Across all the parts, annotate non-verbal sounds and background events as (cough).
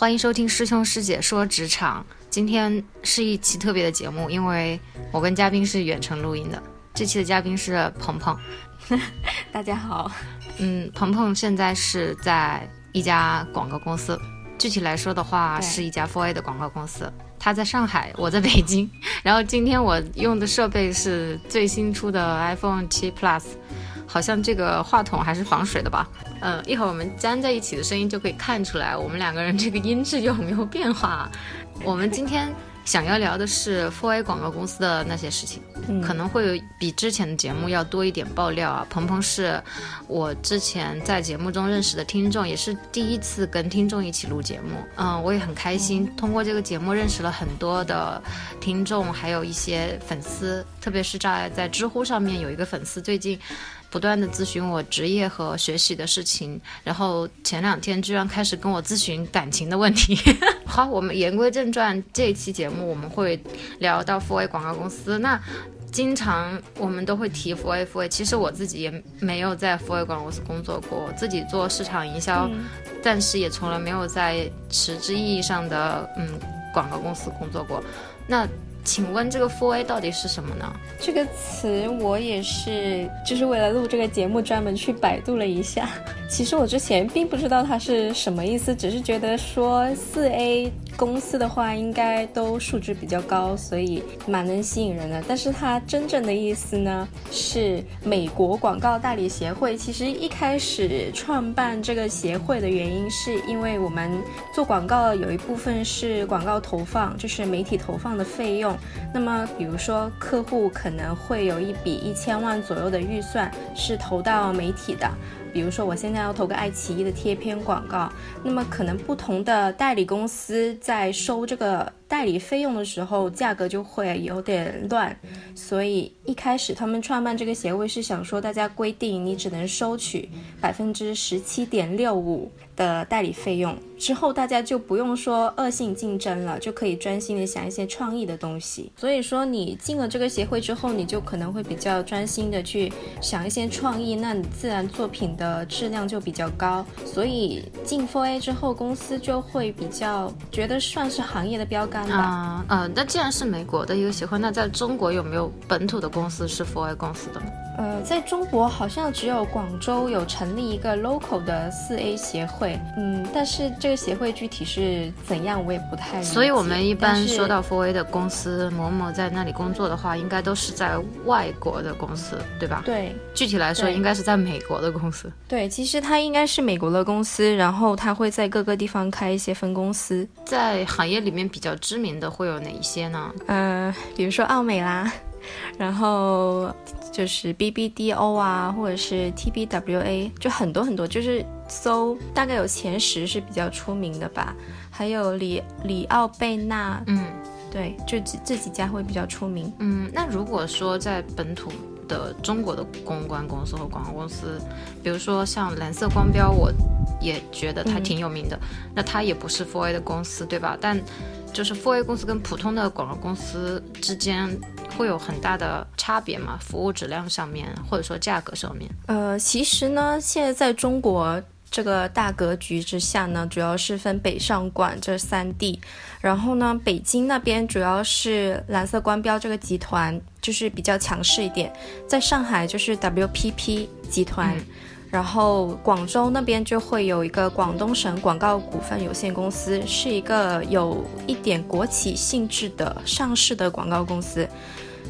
欢迎收听师兄师姐说职场。今天是一期特别的节目，因为我跟嘉宾是远程录音的。这期的嘉宾是鹏鹏，(laughs) 大家好。嗯，鹏鹏现在是在一家广告公司，具体来说的话，是一家 4A 的广告公司。他在上海，我在北京。然后今天我用的设备是最新出的 iPhone 七 Plus。好像这个话筒还是防水的吧？嗯，一会儿我们粘在一起的声音就可以看出来，我们两个人这个音质有没有变化。我们今天想要聊的是 4A 广告公司的那些事情，可能会有比之前的节目要多一点爆料啊。鹏鹏是我之前在节目中认识的听众，也是第一次跟听众一起录节目。嗯，我也很开心，通过这个节目认识了很多的听众，还有一些粉丝，特别是在在知乎上面有一个粉丝最近。不断的咨询我职业和学习的事情，然后前两天居然开始跟我咨询感情的问题。(laughs) 好，我们言归正传，这一期节目我们会聊到 4A 广告公司。那经常我们都会提 4A、4A，其实我自己也没有在 4A 广告公司工作过，自己做市场营销，但是也从来没有在实质意义上的嗯广告公司工作过。那请问这个 Four A 到底是什么呢？这个词我也是，就是为了录这个节目专门去百度了一下。其实我之前并不知道它是什么意思，只是觉得说四 A 公司的话应该都素质比较高，所以蛮能吸引人的。但是它真正的意思呢，是美国广告代理协会。其实一开始创办这个协会的原因，是因为我们做广告有一部分是广告投放，就是媒体投放的费用。那么比如说客户可能会有一笔一千万左右的预算是投到媒体的。比如说，我现在要投个爱奇艺的贴片广告，那么可能不同的代理公司在收这个代理费用的时候，价格就会有点乱。所以一开始他们创办这个协会是想说，大家规定你只能收取百分之十七点六五。的代理费用之后，大家就不用说恶性竞争了，就可以专心的想一些创意的东西。所以说，你进了这个协会之后，你就可能会比较专心的去想一些创意，那你自然作品的质量就比较高。所以进 Four A 之后，公司就会比较觉得算是行业的标杆嗯嗯，那既然是美国的一个协会，那在中国有没有本土的公司是 fora 公司的？呃，在中国好像只有广州有成立一个 local 的四 A 协会，嗯，但是这个协会具体是怎样，我也不太。所以我们一般说到 Four A 的公司，某某在那里工作的话，应该都是在外国的公司，对吧？对，具体来说应该是在美国的公司。对，其实它应该是美国的公司，然后它会在各个地方开一些分公司。在行业里面比较知名的会有哪一些呢？呃，比如说奥美啦。然后就是 BBDO 啊，或者是 TBWA，就很多很多，就是搜大概有前十是比较出名的吧。还有里里奥贝纳，嗯，对，就这这几家会比较出名。嗯，那如果说在本土的中国的公关公司和广告公司，比如说像蓝色光标，我也觉得它挺有名的。那它也不是 f o r A 的公司，对吧？但就是 4A 公司跟普通的广告公司之间会有很大的差别嘛？服务质量上面，或者说价格上面。呃，其实呢，现在在中国这个大格局之下呢，主要是分北上广这三地。然后呢，北京那边主要是蓝色光标这个集团，就是比较强势一点。在上海就是 WPP 集团。然后广州那边就会有一个广东省广告股份有限公司，是一个有一点国企性质的上市的广告公司。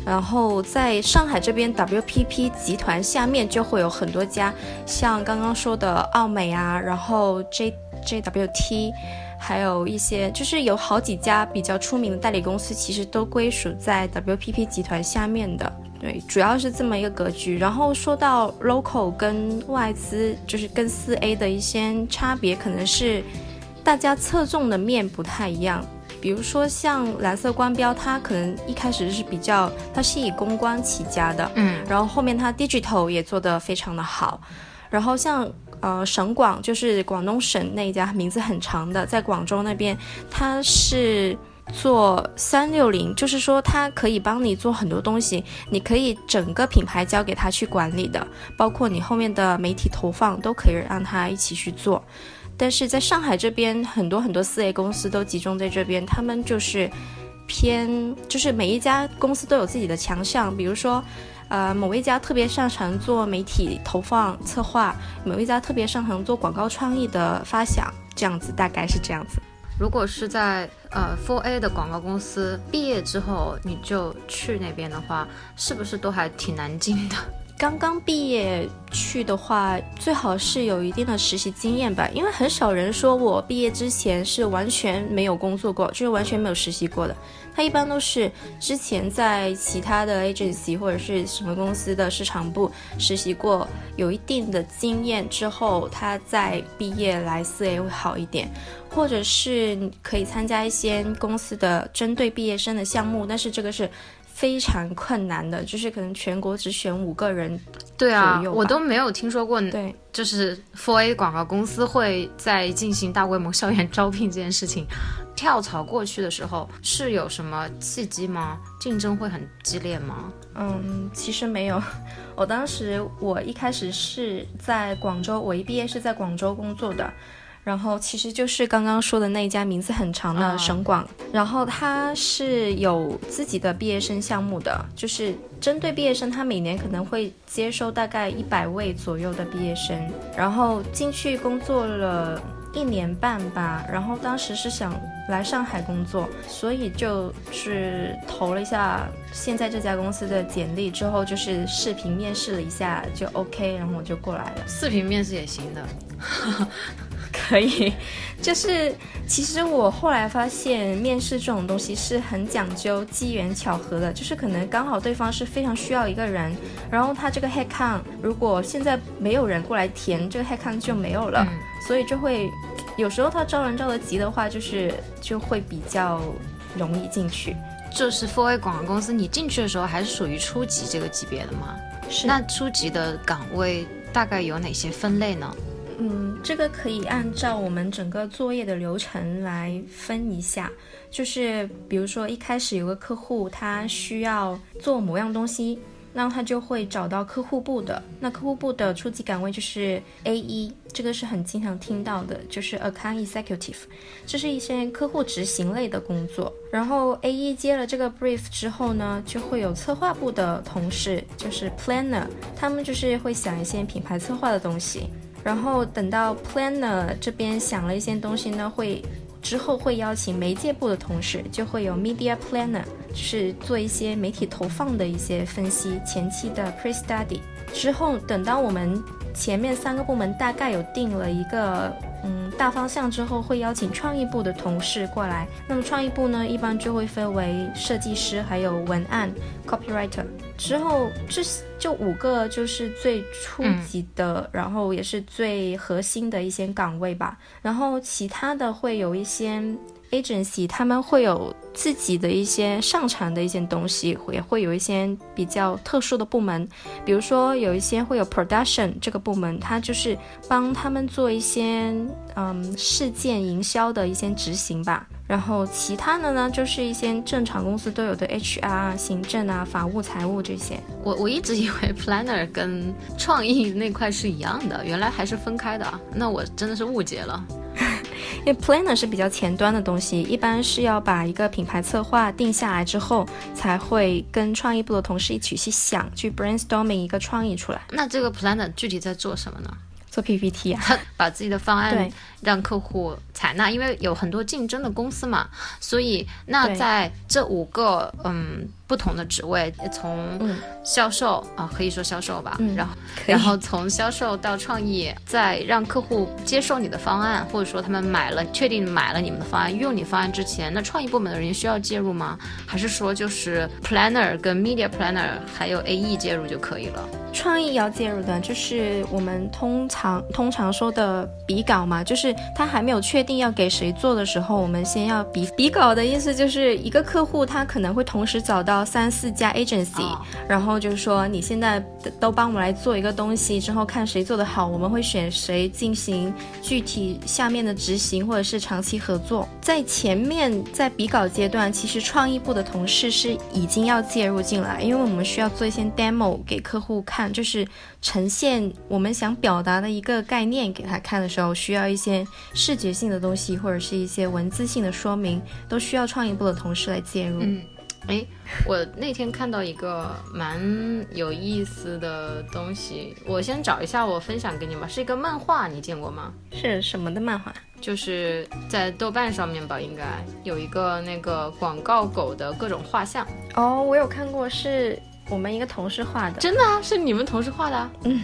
然后在上海这边，WPP 集团下面就会有很多家，像刚刚说的奥美啊，然后 JJWT，还有一些就是有好几家比较出名的代理公司，其实都归属在 WPP 集团下面的。对，主要是这么一个格局。然后说到 local 跟外资，就是跟四 A 的一些差别，可能是大家侧重的面不太一样。比如说像蓝色光标，它可能一开始是比较，它是以公关起家的，嗯，然后后面它 digital 也做得非常的好。然后像呃省广，就是广东省那一家名字很长的，在广州那边，它是。做三六零，就是说它可以帮你做很多东西，你可以整个品牌交给他去管理的，包括你后面的媒体投放都可以让他一起去做。但是在上海这边，很多很多四 A 公司都集中在这边，他们就是偏，就是每一家公司都有自己的强项，比如说，呃，某一家特别擅长做媒体投放策划，某一家特别擅长做广告创意的发想，这样子大概是这样子。如果是在呃 Four A 的广告公司毕业之后，你就去那边的话，是不是都还挺难进的？(laughs) 刚刚毕业去的话，最好是有一定的实习经验吧，因为很少人说我毕业之前是完全没有工作过，就是完全没有实习过的。他一般都是之前在其他的 agency 或者是什么公司的市场部实习过，有一定的经验之后，他再毕业来四 A 会好一点，或者是可以参加一些公司的针对毕业生的项目，但是这个是。非常困难的，就是可能全国只选五个人。对啊，我都没有听说过。对，就是 Four A 广告公司会在进行大规模校园招聘这件事情，跳槽过去的时候是有什么契机吗？竞争会很激烈吗？嗯，其实没有。(laughs) 我当时我一开始是在广州，我一毕业是在广州工作的。然后其实就是刚刚说的那一家名字很长的省广，然后它是有自己的毕业生项目的，就是针对毕业生，他每年可能会接收大概一百位左右的毕业生，然后进去工作了一年半吧，然后当时是想来上海工作，所以就是投了一下现在这家公司的简历，之后就是视频面试了一下就 OK，然后我就过来了。视频面试也行的。(laughs) 可以，(laughs) 就是其实我后来发现，面试这种东西是很讲究机缘巧合的，就是可能刚好对方是非常需要一个人，然后他这个 head count 如果现在没有人过来填，这个 head count 就没有了，所以就会有时候他招人招得急的话，就是就会比较容易进去。就是 Four A 广告公司，你进去的时候还是属于初级这个级别的吗？是。那初级的岗位大概有哪些分类呢？嗯，这个可以按照我们整个作业的流程来分一下，就是比如说一开始有个客户他需要做某样东西，那他就会找到客户部的，那客户部的初级岗位就是 A E，，这个是很经常听到的，就是 Account Executive，这是一些客户执行类的工作。然后 A E 接了这个 brief 之后呢，就会有策划部的同事，就是 Planner，他们就是会想一些品牌策划的东西。然后等到 planner 这边想了一些东西呢，会之后会邀请媒介部的同事，就会有 media planner，就是做一些媒体投放的一些分析，前期的 pre study。之后等到我们前面三个部门大概有定了一个。嗯，大方向之后会邀请创意部的同事过来。那么创意部呢，一般就会分为设计师，还有文案 copywriter。之后这就五个就是最初级的，然后也是最核心的一些岗位吧。然后其他的会有一些。Agency 他们会有自己的一些上传的一些东西，也会有一些比较特殊的部门，比如说有一些会有 production 这个部门，它就是帮他们做一些嗯事件营销的一些执行吧。然后其他的呢，就是一些正常公司都有的 HR、行政啊、法务、财务这些。我我一直以为 planner 跟创意那块是一样的，原来还是分开的。那我真的是误解了。因为 planner 是比较前端的东西，一般是要把一个品牌策划定下来之后，才会跟创意部的同事一起去想，去 brainstorming 一个创意出来。那这个 planner 具体在做什么呢？做 PPT 啊，把自己的方案让客户采纳，因为有很多竞争的公司嘛，所以那在这五个嗯。不同的职位，从销售啊，可以说销售吧，然后然后从销售到创意，再让客户接受你的方案，或者说他们买了，确定买了你们的方案，用你方案之前，那创意部门的人需要介入吗？还是说就是 planner 跟 media planner 还有 AE 介入就可以了？创意要介入的，就是我们通常通常说的比稿嘛，就是他还没有确定要给谁做的时候，我们先要比比稿的意思，就是一个客户他可能会同时找到。三四家 agency，然后就是说你现在都帮我们来做一个东西，之后看谁做得好，我们会选谁进行具体下面的执行或者是长期合作。在前面在比稿阶段，其实创意部的同事是已经要介入进来，因为我们需要做一些 demo 给客户看。看，就是呈现我们想表达的一个概念给他看的时候，需要一些视觉性的东西，或者是一些文字性的说明，都需要创意部的同事来介入。嗯，哎，我那天看到一个蛮有意思的东西，我先找一下，我分享给你吧。是一个漫画，你见过吗？是什么的漫画？就是在豆瓣上面吧，应该有一个那个广告狗的各种画像。哦，我有看过，是我们一个同事画的。真的啊？是你们同事画的？嗯，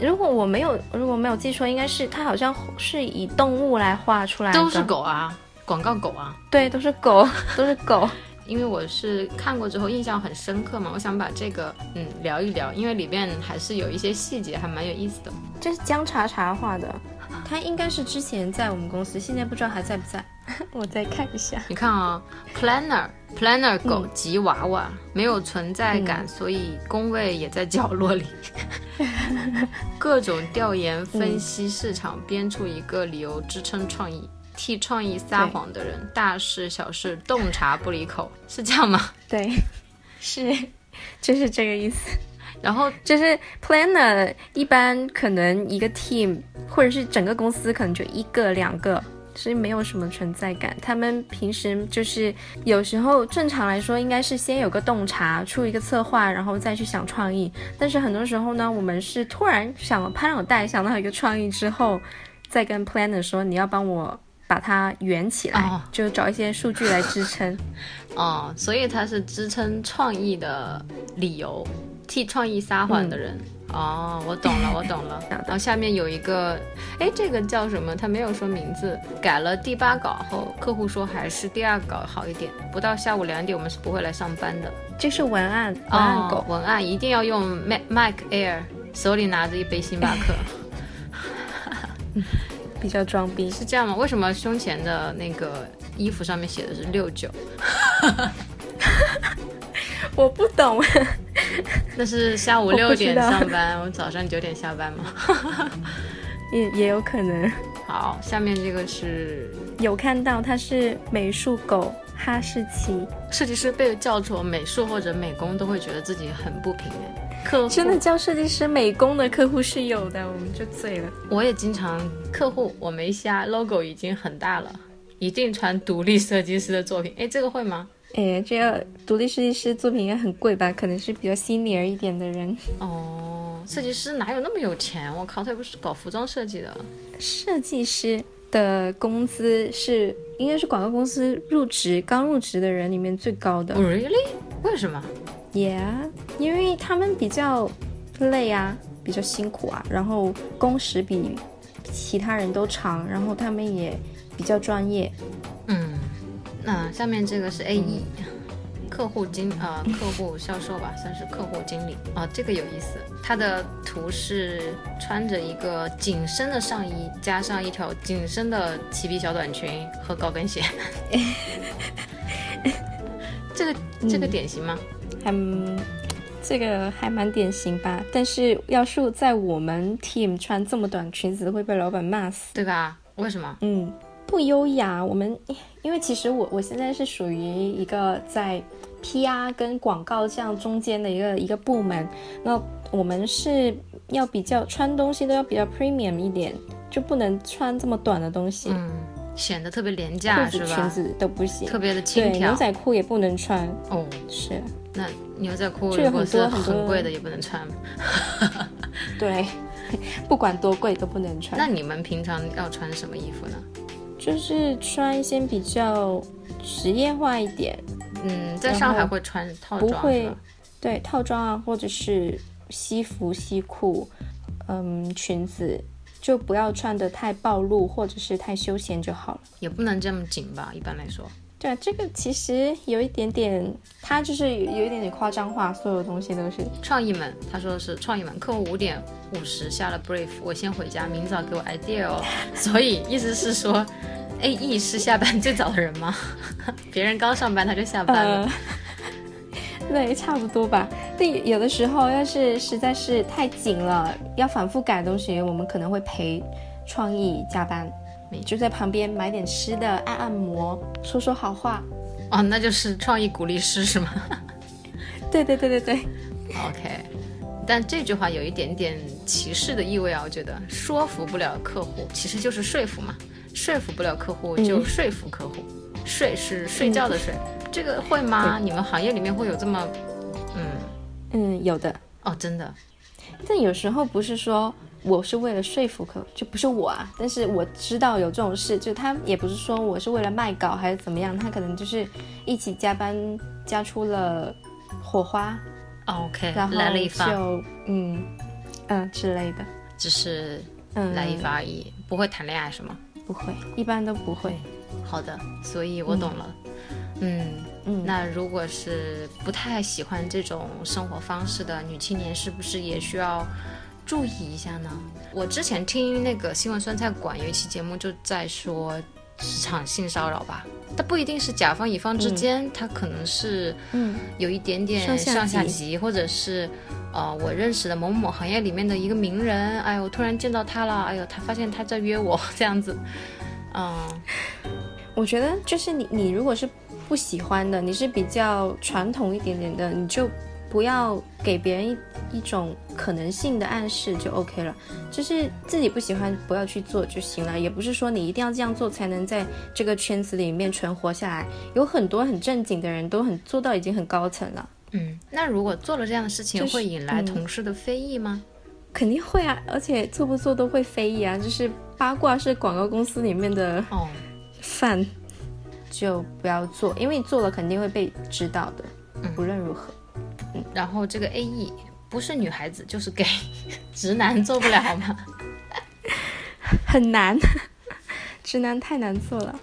如果我没有如果没有记错，应该是它好像是以动物来画出来的。都是狗啊，广告狗啊。对，都是狗，(laughs) 都是狗。因为我是看过之后印象很深刻嘛，我想把这个嗯聊一聊，因为里边还是有一些细节还蛮有意思的。这是姜茶茶画的，他应该是之前在我们公司，现在不知道还在不在。(laughs) 我再看一下。你看啊，Planner Planner 狗吉娃娃没有存在感，所以工位也在角落里。(laughs) 各种调研分析市场，编出一个理由支撑创意。替创意撒谎的人，大事小事洞察不离口，是这样吗？(laughs) 对，是，就是这个意思。然后就是 planner，一般可能一个 team 或者是整个公司可能就一个两个，所以没有什么存在感。他们平时就是有时候正常来说应该是先有个洞察，出一个策划，然后再去想创意。但是很多时候呢，我们是突然想了拍脑袋想到一个创意之后，再跟 planner 说你要帮我。把它圆起来，就找一些数据来支撑。(laughs) 哦，所以它是支撑创意的理由，替创意撒谎的人。哦，我懂了，(laughs) 我懂了。然后下面有一个，哎，这个叫什么？他没有说名字。改了第八稿后，客户说还是第二稿好一点。不到下午两点，我们是不会来上班的。这是文案，文案狗，文案一定要用 Mac Mac Air，手里拿着一杯星巴克。(laughs) 比较装逼是这样吗？为什么胸前的那个衣服上面写的是六九？(laughs) 我不懂。(laughs) 那是下午六点上班，我早上九点下班吗？(laughs) 也也有可能。好，下面这个是有看到，它是美术狗哈士奇。设计师被叫做美术或者美工，都会觉得自己很不平哎。真的叫设计师美工的客户是有的，我们就醉了。我也经常客户，我没瞎，logo 已经很大了，一定穿独立设计师的作品。哎，这个会吗？哎，这个独立设计师作品应该很贵吧？可能是比较 senior 一点的人。哦，设计师哪有那么有钱？我靠，他又不是搞服装设计的。设计师的工资是应该是广告公司入职刚入职的人里面最高的。Really？为什么？Yeah，因为他们比较累啊，比较辛苦啊，然后工时比其他人都长，然后他们也比较专业。嗯，那下面这个是 AE，客户经呃客户销售吧，算是客户经理啊，这个有意思。他的图是穿着一个紧身的上衣，加上一条紧身的齐臂小短裙和高跟鞋。(laughs) 这个这个典型吗？还这个还蛮典型吧，但是要是在我们 team 穿这么短裙子会被老板骂死，对吧？为什么？嗯，不优雅。我们因为其实我我现在是属于一个在 PR 跟广告这样中间的一个一个部门，那我们是要比较穿东西都要比较 premium 一点，就不能穿这么短的东西，嗯，显得特别廉价是吧？裙子都不行，特别的轻佻，牛仔裤也不能穿。哦，是。那牛仔裤如果是很贵的也不能穿，(laughs) 对，(laughs) 不管多贵都不能穿。那你们平常要穿什么衣服呢？就是穿一些比较职业化一点，嗯，在上海会穿套装，不会，对，套装啊，或者是西服、西裤，嗯，裙子就不要穿的太暴露，或者是太休闲就好了，也不能这么紧吧，一般来说。对啊，这个其实有一点点，他就是有一点点夸张化，所有东西都是创意们。他说的是创意们，客户五点五十下了 brief，我先回家，明早给我 idea 哦。(laughs) 所以意思是说，A E 是下班最早的人吗？(laughs) 别人刚上班他就下班了？(laughs) 对，差不多吧。但有的时候要是实在是太紧了，要反复改东西，我们可能会陪创意加班。你就在旁边买点吃的，按按摩，说说好话，哦，那就是创意鼓励师是吗？(laughs) 对对对对对。OK，但这句话有一点点歧视的意味啊，我觉得。说服不了客户，其实就是说服嘛，说服不了客户就说服客户，睡是睡觉的睡，这个会吗？你们行业里面会有这么，嗯。嗯，有的。哦，真的，但有时候不是说。我是为了说服客户，就不是我啊。但是我知道有这种事，就他也不是说我是为了卖稿还是怎么样，他可能就是一起加班加出了火花，OK，然后来了一发，就嗯嗯之类的，只是来一发而已，不会谈恋爱是吗？不会，一般都不会。好的，所以我懂了。嗯嗯，那如果是不太喜欢这种生活方式的女青年，是不是也需要？注意一下呢。我之前听那个新闻酸菜馆有一期节目，就在说职场性骚扰吧。它不一定是甲方乙方之间，它可能是嗯有一点点上下级，或者是呃我认识的某某行业里面的一个名人，哎呦我突然见到他了，哎呦他发现他在约我 (laughs) 这样子。嗯，我觉得就是你你如果是不喜欢的，你是比较传统一点点的，你就。不要给别人一一种可能性的暗示就 OK 了，就是自己不喜欢不要去做就行了，也不是说你一定要这样做才能在这个圈子里面存活下来。有很多很正经的人都很做到已经很高层了。嗯，那如果做了这样的事情，会引来同事的非议吗？肯定会啊，而且做不做都会非议啊。就是八卦是广告公司里面的哦饭，就不要做，因为做了肯定会被知道的。无论如何。然后这个 A E 不是女孩子就是 gay，(laughs) 直男做不了吗？很难，直男太难做了。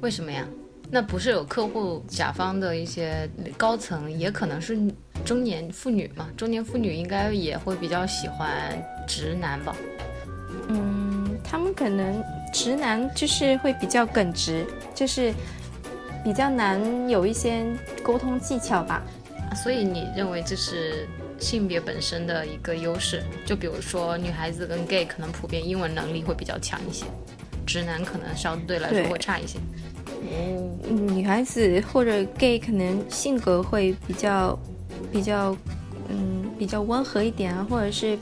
为什么呀？那不是有客户甲方的一些高层，也可能是中年妇女嘛？中年妇女应该也会比较喜欢直男吧？嗯，他们可能直男就是会比较耿直，就是比较难有一些沟通技巧吧。所以你认为这是性别本身的一个优势？就比如说女孩子跟 gay 可能普遍英文能力会比较强一些，直男可能相对来说会差一些。哦，女孩子或者 gay 可能性格会比较比较嗯比较温和一点啊，或者是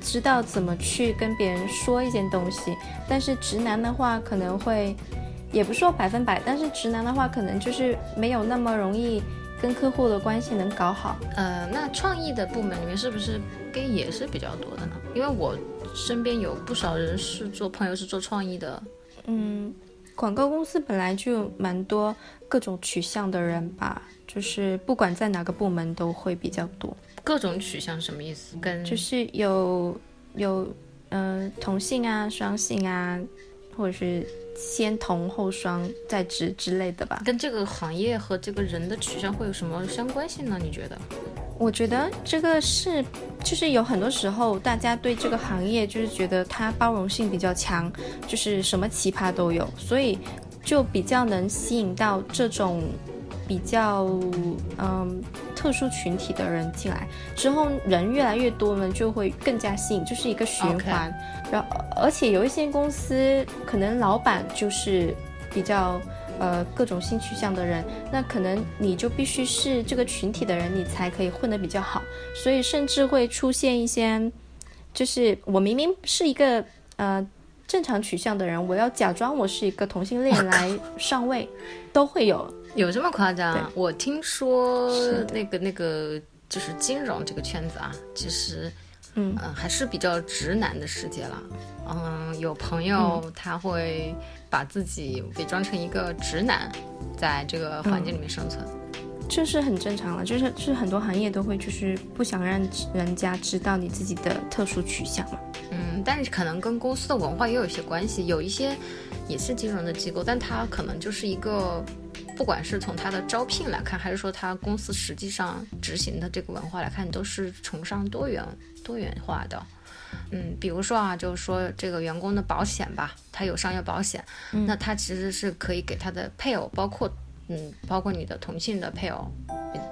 知道怎么去跟别人说一件东西。但是直男的话可能会也不说百分百，但是直男的话可能就是没有那么容易。跟客户的关系能搞好，呃，那创意的部门里面是不是 gay 也是比较多的呢？因为我身边有不少人是做朋友是做创意的，嗯，广告公司本来就蛮多各种取向的人吧，就是不管在哪个部门都会比较多。各种取向什么意思？跟就是有有呃同性啊、双性啊，或者是。先同后双再直之类的吧，跟这个行业和这个人的取向会有什么相关性呢？你觉得？我觉得这个是，就是有很多时候大家对这个行业就是觉得它包容性比较强，就是什么奇葩都有，所以就比较能吸引到这种。比较嗯特殊群体的人进来之后，人越来越多呢，就会更加吸引，就是一个循环。然后，而且有一些公司可能老板就是比较呃各种性取向的人，那可能你就必须是这个群体的人，你才可以混得比较好。所以甚至会出现一些，就是我明明是一个呃正常取向的人，我要假装我是一个同性恋来上位，(laughs) 都会有。有这么夸张？我听说那个那个就是金融这个圈子啊，其实，嗯嗯，还是比较直男的世界了。嗯，有朋友他会把自己伪装成一个直男，在这个环境里面生存，这是很正常了。就是是很多行业都会就是不想让人家知道你自己的特殊取向嘛。嗯，但是可能跟公司的文化也有一些关系。有一些也是金融的机构，但它可能就是一个。不管是从他的招聘来看，还是说他公司实际上执行的这个文化来看，都是崇尚多元多元化的。嗯，比如说啊，就是说这个员工的保险吧，他有商业保险，那他其实是可以给他的配偶，包括嗯，包括你的同性的配偶，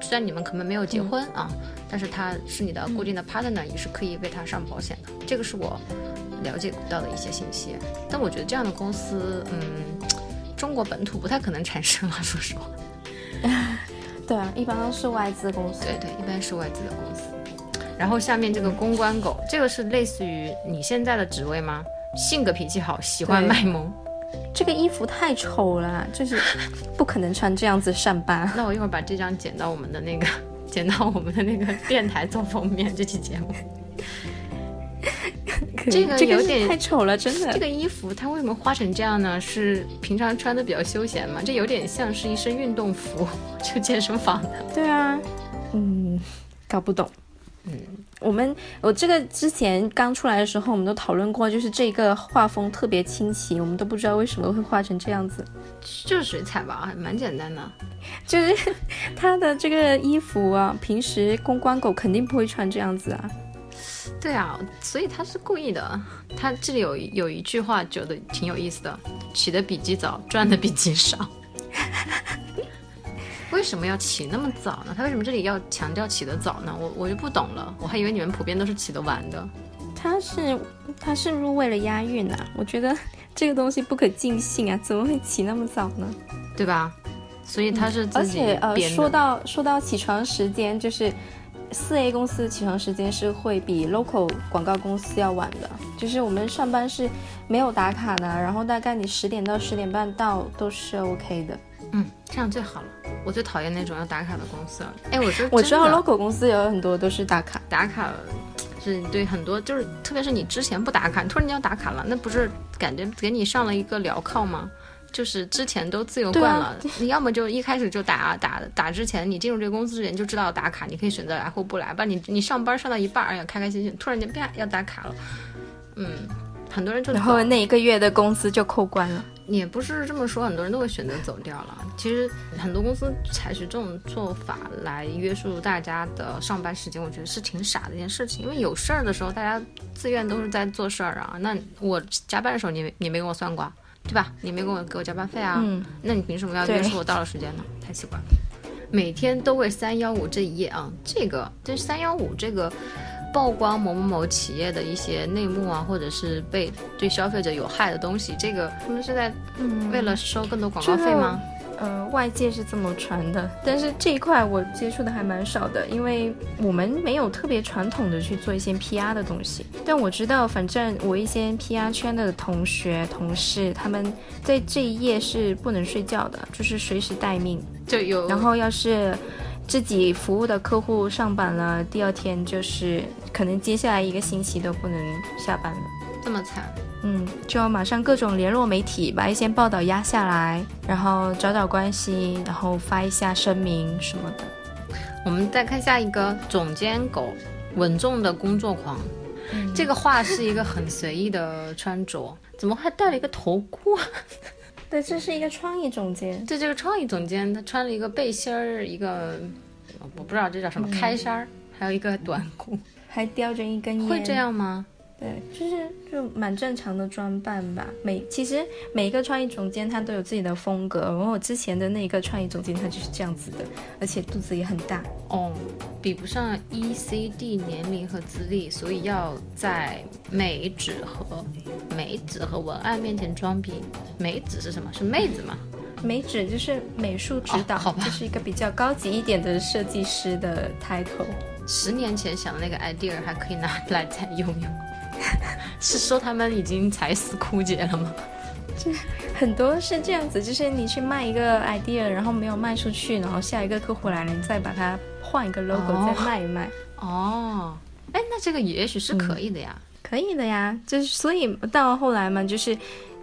虽然你们可能没有结婚啊，但是他是你的固定的 partner，也是可以为他上保险的。这个是我了解到的一些信息。但我觉得这样的公司，嗯。中国本土不太可能产生了，(laughs) 说实话。(laughs) 对啊，一般都是外资公司。对对，一般是外资的公司。然后下面这个公关狗，这个是类似于你现在的职位吗？性格脾气好，喜欢卖萌。这个衣服太丑了，就是不可能穿这样子上班。(laughs) 那我一会儿把这张剪到我们的那个，剪到我们的那个电台做封面这期节目。这个有点太丑了，真的。这个衣服它为什么画成这样呢？是平常穿的比较休闲吗？这有点像是一身运动服，就健身房的。对啊，嗯，搞不懂。嗯，我们我这个之前刚出来的时候，我们都讨论过，就是这个画风特别清奇，我们都不知道为什么会画成这样子。就是水彩吧，还蛮简单的。就是 (laughs) 他的这个衣服啊，平时公关狗肯定不会穿这样子啊。对啊，所以他是故意的。他这里有有一句话，觉得挺有意思的：起的比鸡早，赚的比鸡少。(laughs) 为什么要起那么早呢？他为什么这里要强调起得早呢？我我就不懂了。我还以为你们普遍都是起得晚的。他是他是不是为了押韵啊？我觉得这个东西不可尽信啊，怎么会起那么早呢？对吧？所以他是而且呃，说到说到起床时间，就是。四 A 公司起床时间是会比 local 广告公司要晚的，就是我们上班是没有打卡的，然后大概你十点到十点半到都是 OK 的。嗯，这样最好了。我最讨厌那种要打卡的公司了。哎，我 (laughs) 我知道 local 公司有很多都是打卡，打卡是对很多就是，特别是你之前不打卡，突然间要打卡了，那不是感觉给你上了一个镣铐吗？就是之前都自由惯了，你要么就一开始就打打打之前，你进入这个公司之前就知道打卡，你可以选择来或不来吧。你你上班上到一半，哎呀开开心心，突然间啪要打卡了，嗯，很多人就然后那一个月的工资就扣关了。也不是这么说，很多人都会选择走掉了。其实很多公司采取这种做法来约束大家的上班时间，我觉得是挺傻的一件事情。因为有事儿的时候，大家自愿都是在做事儿啊。那我加班的时候，你你没跟我算过？对吧？你没给我给我加班费啊？嗯，那你凭什么要约束我到了时间呢？太奇怪了。每天都为三幺五这一页啊，这个这三幺五这个曝光某某某企业的一些内幕啊，或者是被对消费者有害的东西，这个他们是在为了收更多广告费吗？呃，外界是这么传的，但是这一块我接触的还蛮少的，因为我们没有特别传统的去做一些 PR 的东西。但我知道，反正我一些 PR 圈的同学、同事，他们在这一页是不能睡觉的，就是随时待命。就有，然后要是自己服务的客户上班了，第二天就是可能接下来一个星期都不能下班了，这么惨。嗯，就要马上各种联络媒体，把一些报道压下来，然后找找关系，然后发一下声明什么的。我们再看下一个总监狗，稳重的工作狂。这个画是一个很随意的穿着，(laughs) 怎么还戴了一个头箍？(laughs) 对，这是一个创意总监。对，这个创意总监他穿了一个背心儿，一个我不知道这叫什么开衫儿，还有一个短裤，还叼着一根烟。会这样吗？对，就是就蛮正常的装扮吧。每其实每一个创意总监他都有自己的风格。然后我之前的那一个创意总监他就是这样子的，而且肚子也很大。哦，比不上 E C D 年龄和资历，所以要在美指和美指和文案面前装逼。美指是什么？是妹子吗？美指就是美术指导，好吧，这是一个比较高级一点的设计师的 title。十年前想的那个 idea 还可以拿来再用用。(laughs) 是说他们已经财死枯竭了吗？就很多是这样子，就是你去卖一个 idea，然后没有卖出去，然后下一个客户来了，你再把它换一个 logo 再卖一卖。哦，哎，那这个也许是可以的呀，可以的呀。就是所以到后来嘛，就是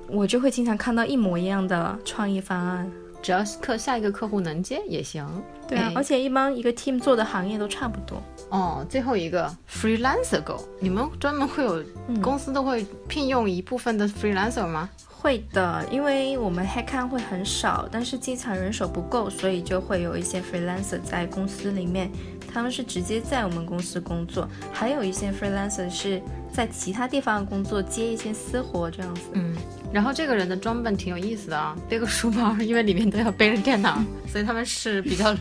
我就会经常看到一模一样的创意方案，只要客下一个客户能接也行。对啊，而且一般一个 team 做的行业都差不多。哦，最后一个 freelancer go，你们专门会有公司都会聘用一部分的 freelancer 吗？会的，因为我们 headcount 会很少，但是经常人手不够，所以就会有一些 freelancer 在公司里面，他们是直接在我们公司工作，还有一些 freelancer 是在其他地方工作，接一些私活这样子。嗯，然后这个人的装扮挺有意思的啊，背个书包，因为里面都要背着电脑，所以他们是比较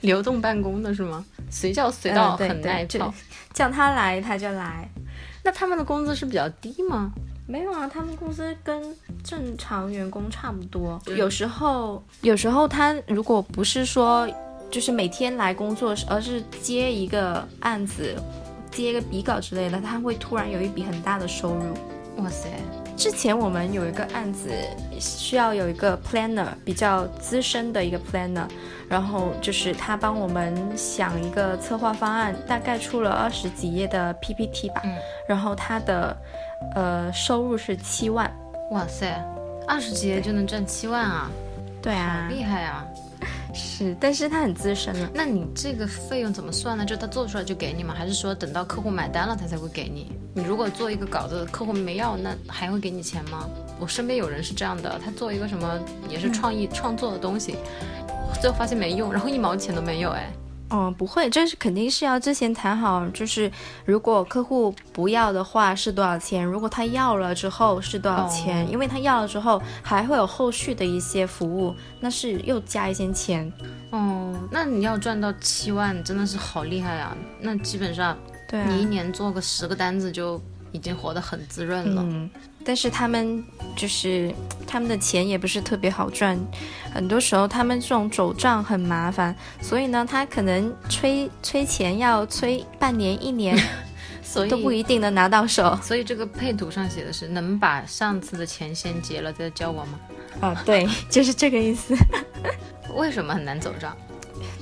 流动办公的是吗？随叫随到，很耐操。(laughs) 叫他来他就来。那他们的工资是比较低吗？没有啊，他们工资跟正常员工差不多。有时候，有时候他如果不是说就是每天来工作，而是接一个案子，接一个笔稿之类的，他会突然有一笔很大的收入。哇塞！之前我们有一个案子，需要有一个 planner，比较资深的一个 planner，然后就是他帮我们想一个策划方案，大概出了二十几页的 PPT 吧，然后他的呃收入是七万。哇塞，二十几页就能赚七万啊！对啊，厉害啊！是，但是他很资深了。那你这个费用怎么算呢？就他做出来就给你吗？还是说等到客户买单了他才会给你？你如果做一个稿子，客户没要，那还会给你钱吗？我身边有人是这样的，他做一个什么也是创意创作的东西，最后发现没用，然后一毛钱都没有，哎。嗯，不会，这是肯定是要之前谈好，就是如果客户不要的话是多少钱，如果他要了之后是多少钱，因为他要了之后还会有后续的一些服务，那是又加一些钱。哦，那你要赚到七万，真的是好厉害啊！那基本上，对你一年做个十个单子就。已经活得很滋润了，嗯，但是他们就是他们的钱也不是特别好赚，很多时候他们这种走账很麻烦，所以呢，他可能催催钱要催半年一年，(laughs) 所以都不一定能拿到手。所以这个配图上写的是能把上次的钱先结了再交我吗？啊，对，就是这个意思。为什么很难走账？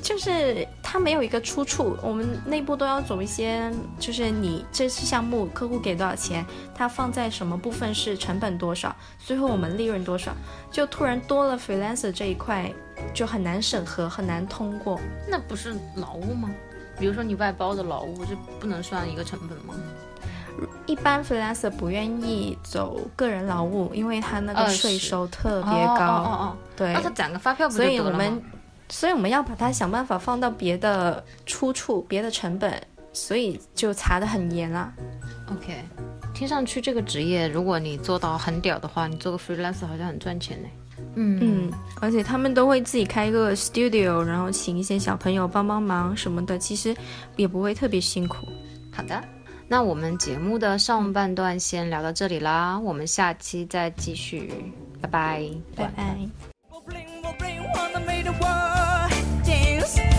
就是它没有一个出处，我们内部都要走一些，就是你这次项目客户给多少钱，它放在什么部分是成本多少，最后我们利润多少，就突然多了 freelancer 这一块，就很难审核，很难通过。那不是劳务吗？比如说你外包的劳务，就不能算一个成本吗？一般 freelancer 不愿意走个人劳务，因为他那个税收特别高。哦哦哦，对，那他攒个发票不就得了吗？所以我们要把它想办法放到别的出处、别的成本，所以就查得很严啦。OK，听上去这个职业，如果你做到很屌的话，你做个 freelancer 好像很赚钱呢。嗯嗯，而且他们都会自己开一个 studio，然后请一些小朋友帮帮忙什么的，其实也不会特别辛苦。好的，那我们节目的上半段先聊到这里啦，我们下期再继续，拜拜，拜拜。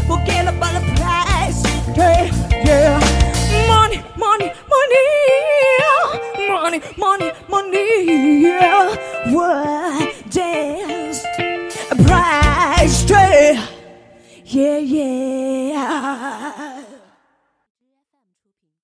Forget about the price. Yeah, yeah. Money, money, money. Money, money, money. Yeah. What dance? Price. Yeah, yeah.